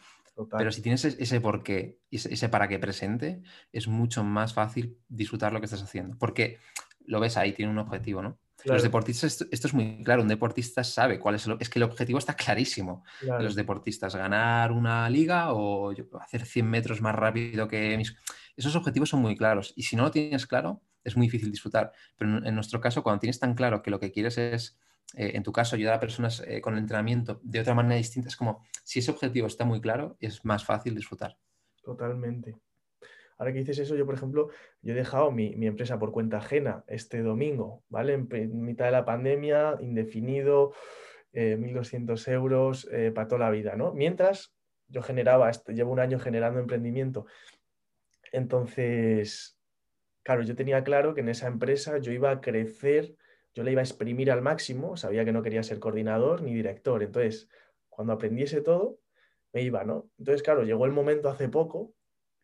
Pero si tienes ese por qué, ese para qué presente, es mucho más fácil disfrutar lo que estás haciendo. Porque lo ves ahí, tiene un objetivo, ¿no? Los deportistas, esto, es muy claro, un deportista sabe cuál es el, es que el objetivo está clarísimo los deportistas, ganar una liga o hacer 100 metros más rápido que mis... Esos objetivos son muy claros y si no lo tienes claro, es muy difícil disfrutar. Pero en, nuestro caso, cuando tienes tan claro que lo que quieres es, eh, en tu caso, ayudar a personas eh, con el entrenamiento de otra manera distinta, es como si ese objetivo está muy claro, es más fácil disfrutar. Totalmente. Ahora que dices eso, yo, por ejemplo, yo he dejado mi, empresa por cuenta ajena este domingo, ¿vale? En, mitad de la pandemia, indefinido, 1.200 eh, euros para toda la vida, ¿no? Mientras yo generaba, llevo un año generando emprendimiento entonces, claro, yo tenía claro que en esa empresa yo iba a crecer, yo la iba a exprimir al máximo, sabía que no quería ser coordinador ni director. Entonces, cuando aprendiese todo, me iba, ¿no? Entonces, claro, llegó el momento hace poco,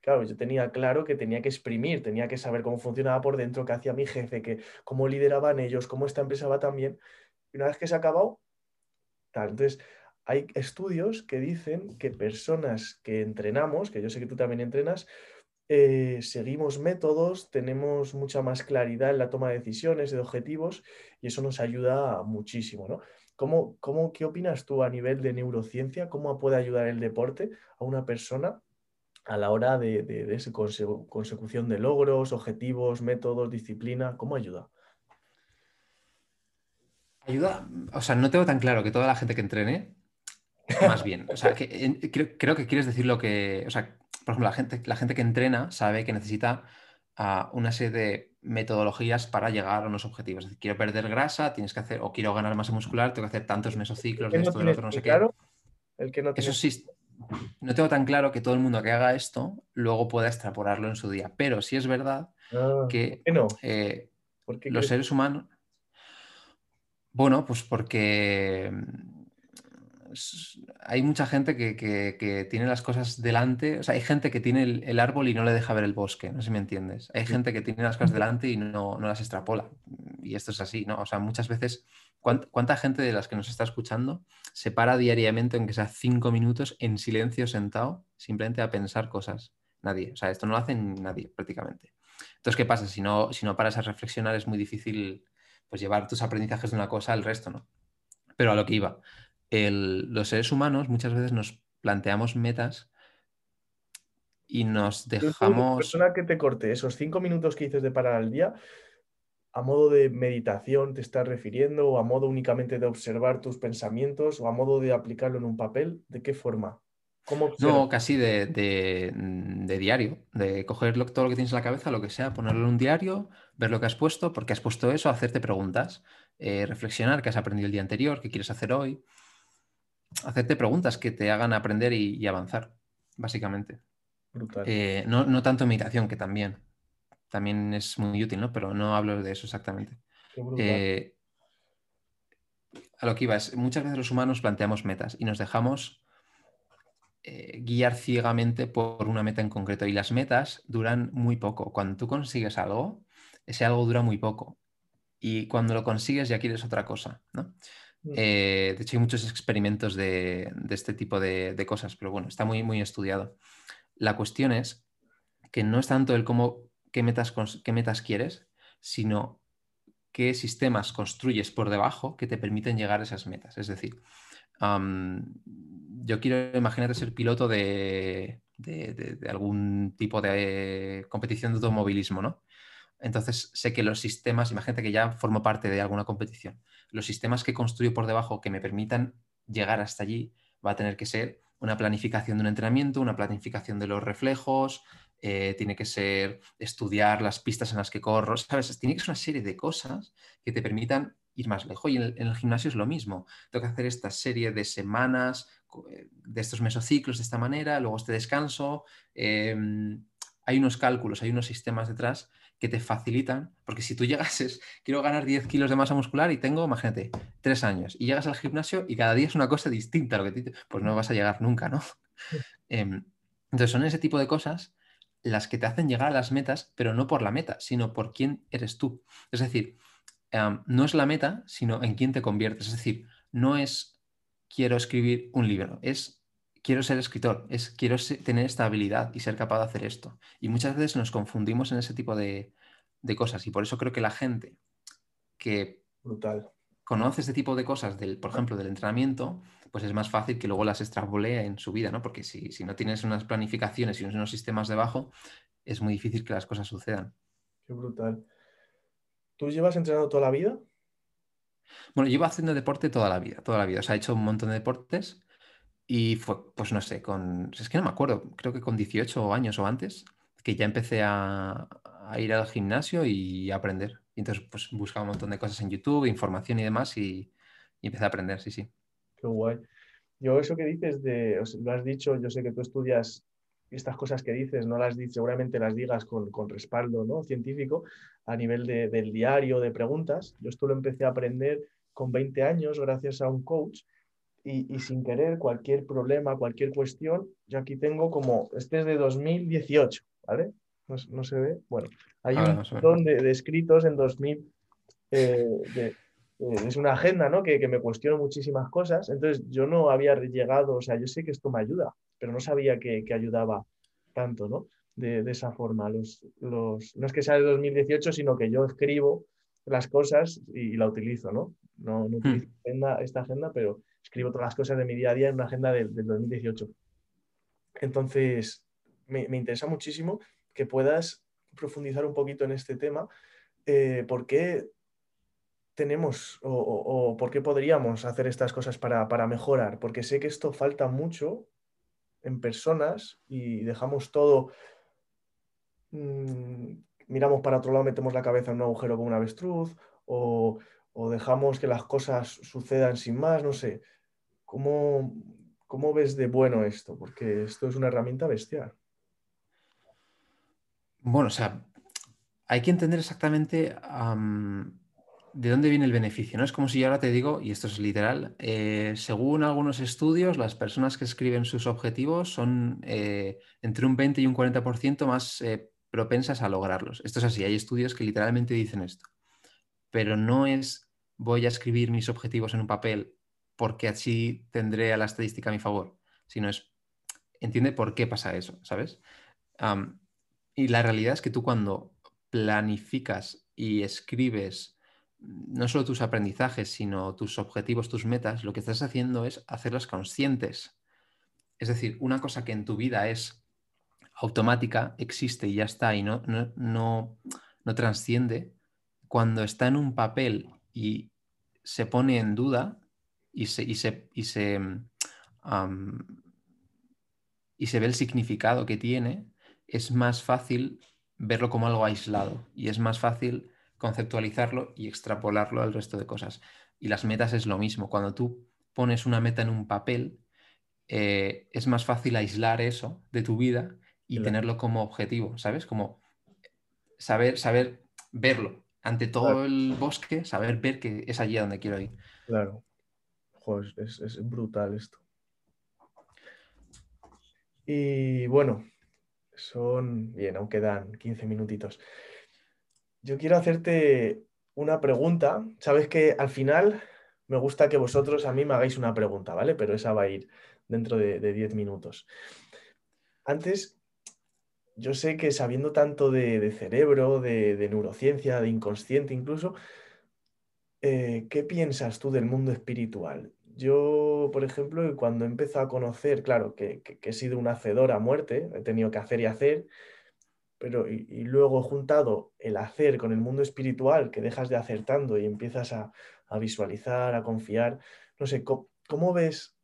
claro, yo tenía claro que tenía que exprimir, tenía que saber cómo funcionaba por dentro, qué hacía mi jefe, que, cómo lideraban ellos, cómo esta empresa va tan bien. Y una vez que se ha acabado, tal. Entonces, hay estudios que dicen que personas que entrenamos, que yo sé que tú también entrenas, eh, seguimos métodos, tenemos mucha más claridad en la toma de decisiones, de objetivos, y eso nos ayuda muchísimo, ¿no? ¿Cómo, cómo, qué opinas tú a nivel de neurociencia? ¿Cómo puede ayudar el deporte a una persona a la hora de, de, consecución de logros, objetivos, métodos, disciplina? ¿Cómo ayuda? Ayuda, o sea, no tengo tan claro que toda la gente que entrene, más bien, o sea, que, creo, creo, que quieres decir lo que, o sea, por ejemplo, la gente, la gente que entrena sabe que necesita ah, una serie de metodologías para llegar a unos objetivos. Es decir, quiero perder grasa, tienes que hacer, o quiero ganar masa muscular, tengo que hacer tantos mesociclos de esto, del otro, no sé qué. El que no Eso sí, no tengo tan claro que todo el mundo que haga esto luego pueda extrapolarlo en su día. Pero sí es verdad ah, que eh, los seres humanos. Bueno, pues porque hay mucha gente que, tiene las cosas delante, o sea, hay gente que tiene el, árbol y no le deja ver el bosque, no sé si me entiendes. Hay gente que tiene las cosas delante y no, las extrapola. Y esto es así, ¿no? O sea, muchas veces, ¿cuánta, gente de las que nos está escuchando se para diariamente, aunque sea cinco minutos, en silencio sentado, simplemente a pensar cosas? Nadie. O sea, esto no lo hace nadie prácticamente. Entonces, ¿qué pasa? Si no, si no paras a reflexionar, es muy difícil pues, llevar tus aprendizajes de una cosa al resto, ¿no? Pero a lo que iba los seres humanos muchas veces nos planteamos metas y nos dejamos... Persona que te corte esos cinco minutos que dices de parar al día, a modo de meditación te estás refiriendo o a modo únicamente de observar tus pensamientos o a modo de aplicarlo en un papel, ¿de qué forma? no, casi de, diario, de coger todo lo que tienes en la cabeza, lo que sea, ponerlo en un diario, ver lo que has puesto, porque has puesto eso, hacerte preguntas, eh, reflexionar qué has aprendido el día anterior, qué quieres hacer hoy, hacerte preguntas que te hagan aprender y, avanzar, básicamente. Eh, no, tanto meditación, que también, también es muy útil, ¿no? Pero no hablo de eso exactamente. Eh, a lo que iba es, muchas veces los humanos planteamos metas y nos dejamos eh, guiar ciegamente por una meta en concreto. Y las metas duran muy poco. Cuando tú consigues algo, ese algo dura muy poco. Y cuando lo consigues ya quieres otra cosa. ¿no? Eh, de hecho, hay muchos experimentos de, este tipo de, cosas, pero bueno, está muy, muy estudiado. La cuestión es que no es tanto el cómo, qué metas, qué metas quieres, sino qué sistemas construyes por debajo que te permiten llegar a esas metas. Es decir, yo quiero, imagínate, ser piloto de, algún tipo de competición de automovilismo, ¿no? Entonces sé que los sistemas, imagínate que ya formo parte de alguna competición, los sistemas que construyo por debajo que me permitan llegar hasta allí va a tener que ser una planificación de un entrenamiento, una planificación de los reflejos, eh, tiene que ser estudiar las pistas en las que corro, ¿sabes? Tiene que ser una serie de cosas que te permitan ir más lejos. Y en el, gimnasio es lo mismo. Tengo que hacer esta serie de semanas, eh, de estos mesociclos de esta manera, luego este descanso. Em, hay unos cálculos, hay unos sistemas detrás que te facilitan, porque si tú llegases, quiero ganar 10 kilos de masa muscular y tengo, imagínate, 3 años, y llegas al gimnasio y cada día es una cosa distinta, a lo que pues no vas a llegar nunca, ¿no? Em, entonces son ese tipo de cosas las que te hacen llegar a las metas, pero no por la meta, sino por quién eres tú. Es decir, no es la meta, sino en quién te conviertes. Es decir, no es quiero escribir un libro, es quiero ser escritor, es quiero tener esta habilidad y ser capaz de hacer esto. Y muchas veces nos confundimos en ese tipo de, cosas y por eso creo que la gente que conoce este tipo de cosas, del, por ejemplo, del entrenamiento, pues es más fácil que luego las extrapolee en su vida, ¿no? Porque si, si no tienes unas planificaciones y unos sistemas debajo, es muy difícil que las cosas sucedan. Qué brutal. ¿Tú llevas entrenando toda la vida? Bueno, llevo haciendo deporte toda la vida, toda la vida. O sea, he hecho un montón de deportes y fue, pues no sé, con, es que no me acuerdo, creo que con 18 años o antes, que ya empecé a, ir al gimnasio y a aprender. Y entonces, pues buscaba un montón de cosas en YouTube, información y demás y, empecé a aprender, sí, sí. Qué guay. Yo eso que dices de, lo has dicho, yo sé que tú estudias estas cosas que dices, no las dices, seguramente las digas con, con respaldo ¿no? científico, a nivel de, del diario de preguntas. Yo esto lo empecé a aprender con 20 años gracias a un coach y, y, sin querer cualquier problema, cualquier cuestión, yo aquí tengo como, este es de 2018, ¿vale? No, no se ve. Bueno, hay un montón de, escritos en 2000, eh, eh, es una agenda, ¿no? Que, que, me cuestiono muchísimas cosas. Entonces, yo no había llegado, o sea, yo sé que esto me ayuda, pero no sabía que, que ayudaba tanto, ¿no? de, esa forma. Los, los, no es que sea de 2018, sino que yo escribo las cosas y, la utilizo, ¿no? No, no hmm. utilizo esta agenda, pero escribo todas las cosas de mi día a día en una agenda del, 2018. Entonces, me, me, interesa muchísimo que puedas profundizar un poquito en este tema. Eh, ¿Por qué tenemos o, o, por qué podríamos hacer estas cosas para, para mejorar? Porque sé que esto falta mucho en personas y dejamos todo Mm, miramos para otro lado, metemos la cabeza en un agujero con un avestruz o, dejamos que las cosas sucedan sin más, no sé. ¿Cómo, ¿Cómo, ves de bueno esto? Porque esto es una herramienta bestial. Bueno, o sea, hay que entender exactamente de dónde viene el beneficio. ¿no? Es como si yo ahora te digo, y esto es literal, eh, según algunos estudios, las personas que escriben sus objetivos son eh, entre un 20 y un 40% más eh, propensas a lograrlos. Esto es así, hay estudios que literalmente dicen esto. Pero no es voy a escribir mis objetivos en un papel porque así tendré a la estadística a mi favor, sino es, entiende por qué pasa eso, ¿sabes? y la realidad es que tú cuando planificas y escribes no solo tus aprendizajes, sino tus objetivos, tus metas, lo que estás haciendo es hacerlas conscientes. Es decir, una cosa que en tu vida es automática, existe y ya está, y no, no, no, transciende, cuando está en un papel y se pone en duda y se, y se, y se y se ve el significado que tiene, es más fácil verlo como algo aislado y es más fácil conceptualizarlo y extrapolarlo al resto de cosas. Y las metas es lo mismo. Cuando tú pones una meta en un papel, eh, es más fácil aislar eso de tu vida y tenerlo como objetivo, ¿sabes? Como saber, saber verlo ante todo el bosque, saber ver que es allí a donde quiero ir. Claro. Es, brutal esto. Y bueno, son, bien, aún quedan 15 minutitos. Yo quiero hacerte una pregunta. Sabes que al final me gusta que vosotros a mí me hagáis una pregunta, ¿vale? Pero esa va a ir dentro de, 10 minutos. Antes, yo sé que sabiendo tanto de, cerebro, de, neurociencia, de inconsciente incluso, eh, ¿qué piensas tú del mundo espiritual? Yo, por ejemplo, cuando empezado a conocer, claro, que, he sido un hacedor a muerte, he tenido que hacer y hacer, pero y, luego he juntado el hacer con el mundo espiritual, que dejas de hacer tanto y empiezas a, visualizar, a confiar. No sé, ¿cómo, ves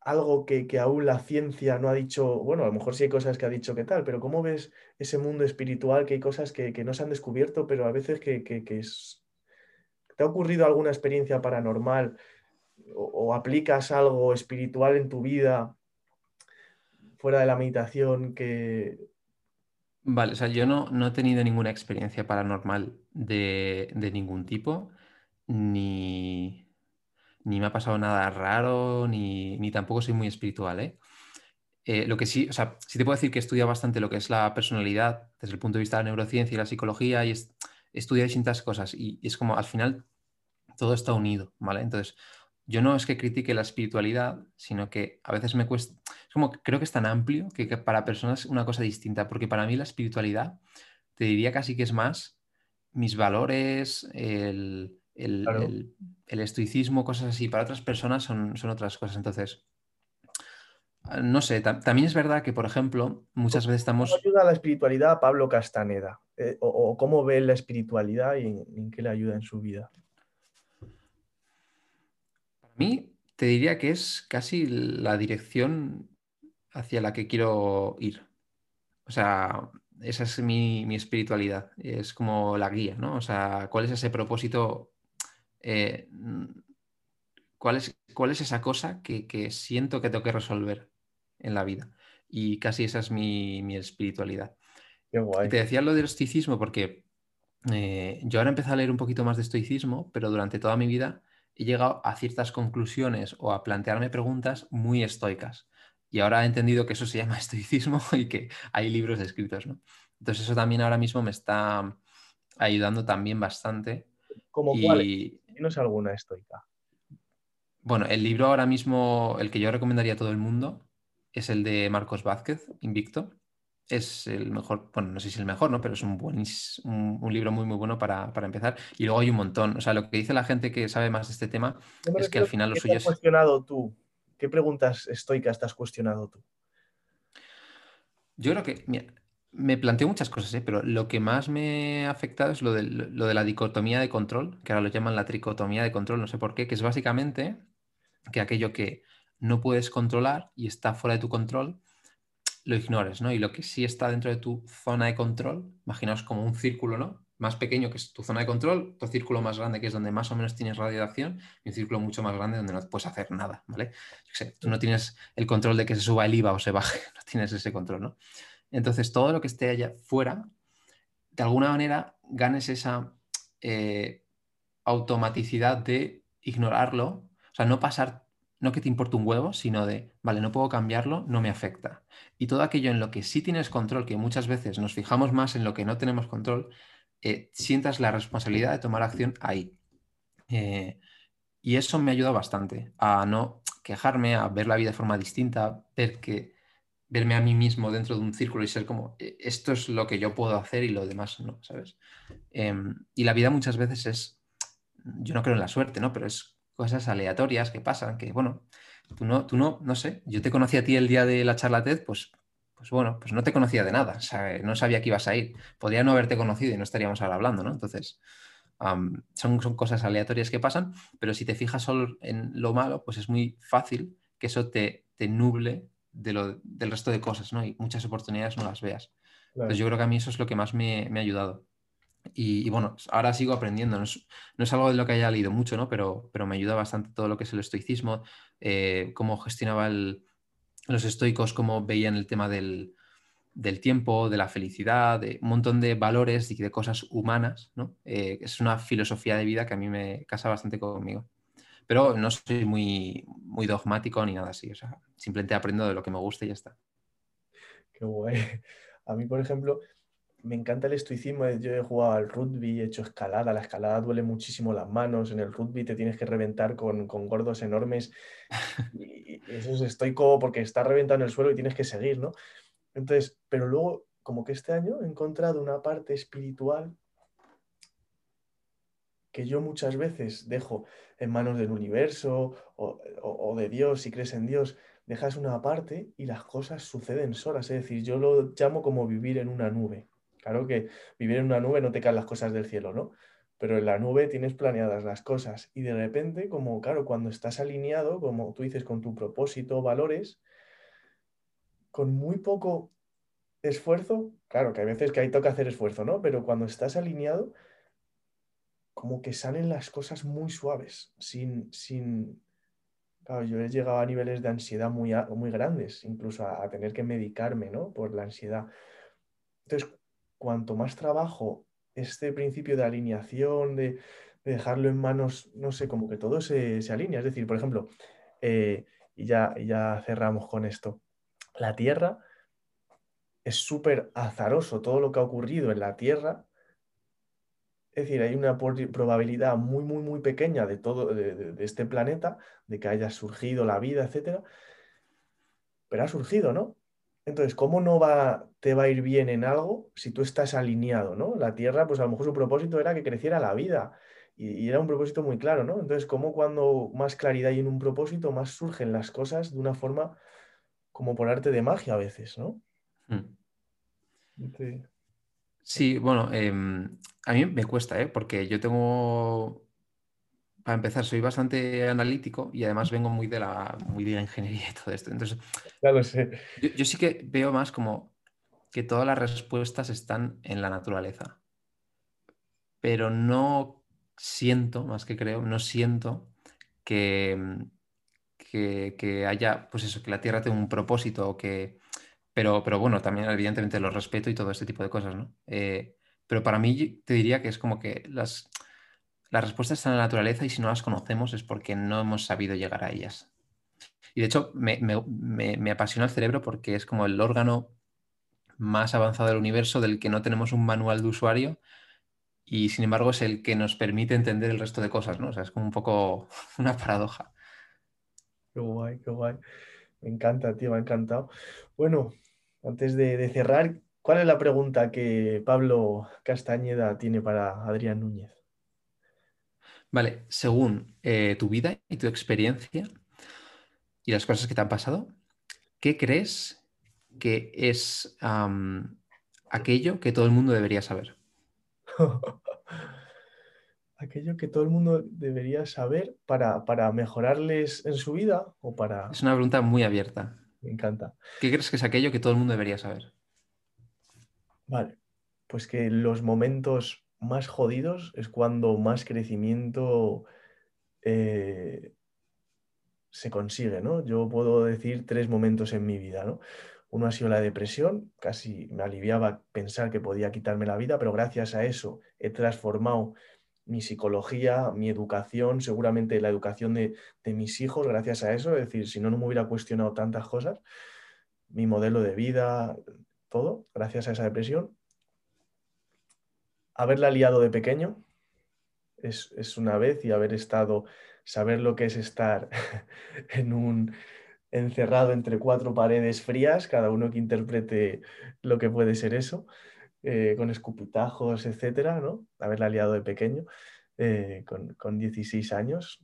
algo que, aún la ciencia no ha dicho? Bueno, a lo mejor sí hay cosas que ha dicho que tal, pero ¿cómo ves ese mundo espiritual que hay cosas que, no se han descubierto, pero a veces que, es, ¿Te ha ocurrido alguna experiencia paranormal o, aplicas algo espiritual en tu vida fuera de la meditación que... Vale, o sea, yo no, no he tenido ninguna experiencia paranormal de, ningún tipo, ni, ni, me ha pasado nada raro, ni, ni tampoco soy muy espiritual, ¿eh? ¿eh? lo que sí, o sea, sí te puedo decir que he estudiado bastante lo que es la personalidad desde el punto de vista de la neurociencia y la psicología y es, estudia distintas cosas y, es como al final todo está unido, ¿vale? Entonces, yo no es que critique la espiritualidad, sino que a veces me cuesta, es como creo que es tan amplio que, para personas es una cosa distinta, porque para mí la espiritualidad te diría casi que es más mis valores, el, el, estoicismo, cosas así, para otras personas son, son otras cosas. Entonces, no sé, también es verdad que, por ejemplo, muchas veces estamos... ¿Cómo ayuda la espiritualidad a Pablo Castaneda? Eh, o, cómo ve la espiritualidad y en, qué le ayuda en su vida? Para mí, te diría que es casi la dirección hacia la que quiero ir. O sea, esa es mi, espiritualidad, es como la guía, ¿no? O sea, ¿cuál es ese propósito? Eh, ¿cuál, es, ¿Cuál es esa cosa que, que siento que tengo que resolver? en la vida. Y casi esa es mi, espiritualidad. Te decía lo del estoicismo porque eh, yo ahora empecé a leer un poquito más de estoicismo, pero durante toda mi vida he llegado a ciertas conclusiones o a plantearme preguntas muy estoicas. Y ahora he entendido que eso se llama estoicismo y que hay libros escritos. ¿no? Entonces eso también ahora mismo me está ayudando también bastante. ¿Cómo y... cuál? ¿Tienes alguna estoica? Bueno, el libro ahora mismo, el que yo recomendaría a todo el mundo, es el de Marcos Vázquez, Invicto. Es el mejor, bueno, no sé si es el mejor, ¿no? Pero es un, buen, un, libro muy, muy bueno para, empezar. Y luego hay un montón. O sea, lo que dice la gente que sabe más de este tema es que al final lo suyo es. ¿Qué has cuestionado tú? ¿Qué preguntas estoicas te has cuestionado tú? Yo creo que, mira, me planteo muchas cosas, ¿eh? pero lo que más me ha afectado es lo de, lo de la dicotomía de control, que ahora lo llaman la tricotomía de control, no sé por qué, que es básicamente que aquello que no puedes controlar y está fuera de tu control, lo ignores, ¿no? Y lo que sí está dentro de tu zona de control, imaginaos como un círculo, ¿no? Más pequeño que es tu zona de control, tu círculo más grande que es donde más o menos tienes radio de acción y un círculo mucho más grande donde no puedes hacer nada, ¿vale? tú no tienes el control de que se suba el IVA o se baje, no tienes ese control, ¿no? Entonces, todo lo que esté allá fuera, de alguna manera ganes esa eh, automaticidad de ignorarlo, o sea, no pasar no que te importe un huevo, sino de, vale, no puedo cambiarlo, no me afecta. Y todo aquello en lo que sí tienes control, que muchas veces nos fijamos más en lo que no tenemos control, eh, sientas la responsabilidad de tomar acción ahí. Eh, y eso me ayuda bastante a no quejarme, a ver la vida de forma distinta, ver que verme a mí mismo dentro de un círculo y ser como, e, esto es lo que yo puedo hacer y lo demás no, ¿sabes? Em, y la vida muchas veces es, yo no creo en la suerte, ¿no? Pero es cosas aleatorias que pasan, que bueno, tú no, tú no, no sé, yo te conocí a ti el día de la charla TED, pues, pues bueno, pues no te conocía de nada, no sabía que ibas a ir, podría no haberte conocido y no estaríamos ahora hablando, ¿no? Entonces, son, son cosas aleatorias que pasan, pero si te fijas solo en lo malo, pues es muy fácil que eso te, te nuble del resto de cosas, ¿no? Y muchas oportunidades no las veas. Entonces yo creo que a mí eso es lo que más me, ha ayudado. Y, bueno, ahora sigo aprendiendo. No es, algo de lo que haya leído mucho, ¿no? Pero, pero me ayuda bastante todo lo que es el estoicismo, eh, cómo gestionaba los estoicos, cómo veían el tema del, tiempo, de la felicidad, de un montón de valores y de cosas humanas, ¿no? Eh, es una filosofía de vida que a mí me casa bastante conmigo. Pero no soy muy, muy dogmático ni nada así. O sea, simplemente aprendo de lo que me gusta y ya está. Qué guay. A mí, por ejemplo, me encanta el estoicismo. Yo he jugado al rugby, he hecho escalada. La escalada duele muchísimo las manos. En el rugby te tienes que reventar con, gordos enormes. Y, eso es estoico porque está reventando el suelo y tienes que seguir, ¿no? Entonces, pero luego, como que este año he encontrado una parte espiritual que yo muchas veces dejo en manos del universo o, de Dios, si crees en Dios, dejas una parte y las cosas suceden solas. Es decir, yo lo llamo como vivir en una nube. Claro que vivir en una nube no te caen las cosas del cielo, ¿no? Pero en la nube tienes planeadas las cosas y de repente, como claro, cuando estás alineado, como tú dices, con tu propósito, valores, con muy poco esfuerzo, claro que hay veces que ahí toca hacer esfuerzo, ¿no? Pero cuando estás alineado, como que salen las cosas muy suaves, sin, sin... Claro, yo he llegado a niveles de ansiedad muy, muy grandes, incluso a, tener que medicarme, ¿no? Por la ansiedad. Entonces, cuanto más trabajo este principio de alineación, de, dejarlo en manos, no sé, como que todo se, alinea. Es decir, por ejemplo, eh, y, ya, ya cerramos con esto, la Tierra es súper azaroso todo lo que ha ocurrido en la Tierra es decir, hay una probabilidad muy, muy, muy pequeña de todo, de, este planeta, de que haya surgido la vida, etcétera. Pero ha surgido, ¿no? Entonces, ¿cómo no va, te va a ir bien en algo si tú estás alineado, ¿no? La Tierra, pues a lo mejor su propósito era que creciera la vida y, era un propósito muy claro, ¿no? Entonces, ¿cómo cuando más claridad hay en un propósito, más surgen las cosas de una forma como por arte de magia a veces, ¿no? Hmm. Sí, bueno, em, a mí me cuesta, ¿eh? porque yo tengo, para empezar, soy bastante analítico y además vengo muy de la, muy de la ingeniería y todo esto. Entonces, ya lo sé. Yo, sí que veo más como que todas las respuestas están en la naturaleza, pero no siento, más que creo, no siento que, que, que haya, pues eso, que la Tierra tenga un propósito o que pero, pero bueno, también evidentemente lo respeto y todo este tipo de cosas, ¿no? Eh, pero para mí te diría que es como que las, las respuestas están en la naturaleza y si no las conocemos es porque no hemos sabido llegar a ellas. Y de hecho me, apasiona el cerebro porque es como el órgano más avanzado del universo del que no tenemos un manual de usuario y sin embargo es el que nos permite entender el resto de cosas, ¿no? O sea, es como un poco una paradoja. Qué guay, qué guay. Me encanta, tío, me ha encantado. Bueno, antes de, cerrar, ¿cuál es la pregunta que Pablo Castañeda tiene para Adrián Núñez? Vale, según eh, tu vida y tu experiencia y las cosas que te han pasado, ¿qué crees que es aquello que todo el mundo debería saber? aquello que todo el mundo debería saber para, para, mejorarles en su vida o para... Es una pregunta muy abierta. Me encanta. ¿Qué crees que es aquello que todo el mundo debería saber? Vale, pues que los momentos más jodidos es cuando más crecimiento eh, se consigue, ¿no? Yo puedo decir tres momentos en mi vida, ¿no? Uno ha sido la depresión, casi me aliviaba pensar que podía quitarme la vida, pero gracias a eso he transformado mi psicología, mi educación, seguramente la educación de, mis hijos, gracias a eso. Es decir, si no, no me hubiera cuestionado tantas cosas, mi modelo de vida, todo, gracias a esa depresión. Haberla liado de pequeño es, es una vez y haber estado, saber lo que es estar en un encerrado entre cuatro paredes frías, cada uno que interprete lo que puede ser eso. Eh, con escupitajos, etcétera, ¿no? Haberla liado de pequeño, eh, con, 16 años,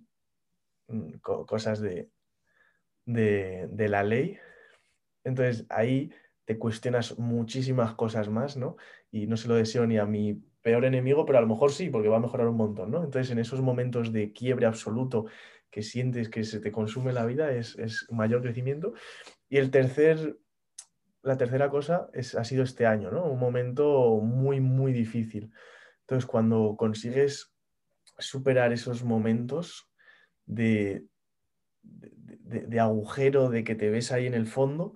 mm, cosas de, de, la ley. Entonces ahí te cuestionas muchísimas cosas más, ¿no? Y no se lo deseo ni a mi peor enemigo, pero a lo mejor sí, porque va a mejorar un montón, ¿no? Entonces en esos momentos de quiebre absoluto que sientes que se te consume la vida, es, mayor crecimiento. Y el tercer, la tercera cosa es, ha sido este año, ¿no? Un momento muy, muy difícil. Entonces, cuando consigues superar esos momentos de, de, agujero, de que te ves ahí en el fondo,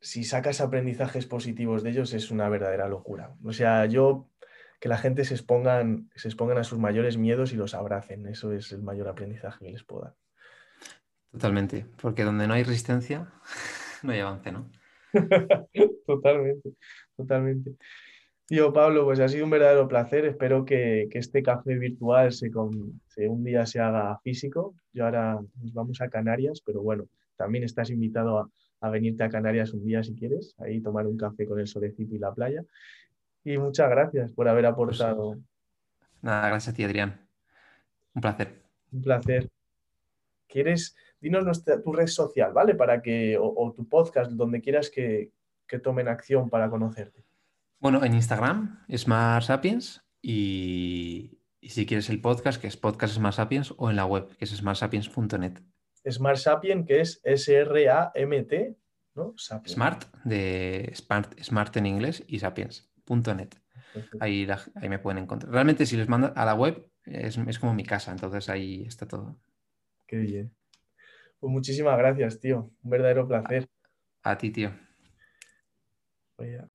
si sacas aprendizajes positivos de ellos es una verdadera locura. O sea, yo que la gente se expongan, se expongan a sus mayores miedos y los abracen, eso es el mayor aprendizaje que les puedo dar. Totalmente, porque donde no hay resistencia, no hay avance, ¿no? totalmente, totalmente. Tío Pablo, pues ha sido un verdadero placer. Espero que, este café virtual se, un día se haga físico. Yo ahora nos vamos a Canarias, pero bueno, también estás invitado a, venirte a Canarias un día si quieres, ahí tomar un café con el solecito y la playa. Y muchas gracias por haber pues, aportado. nada, gracias a ti, Adrián. Un placer. Un placer. ¿Quieres? Dinos nuestra, tu red social, ¿vale? Para que, o, tu podcast, donde quieras que, que tomen acción para conocerte. Bueno, en Instagram, Smart Sapiens, y, si quieres el podcast, que es Podcast Smart Sapiens, o en la web, que es smartsapiens.net. Smart Sapiens, que es S-R-A-M-T, ¿no? Smart, de Smart, Smart en inglés, y Sapiens.net. Ahí, ahí me pueden encontrar. Realmente, si les mando a la web, es, es como mi casa, entonces ahí está todo. Qué bien. Pues muchísimas gracias, tío. Un verdadero placer. A, ti, tío. Voy a...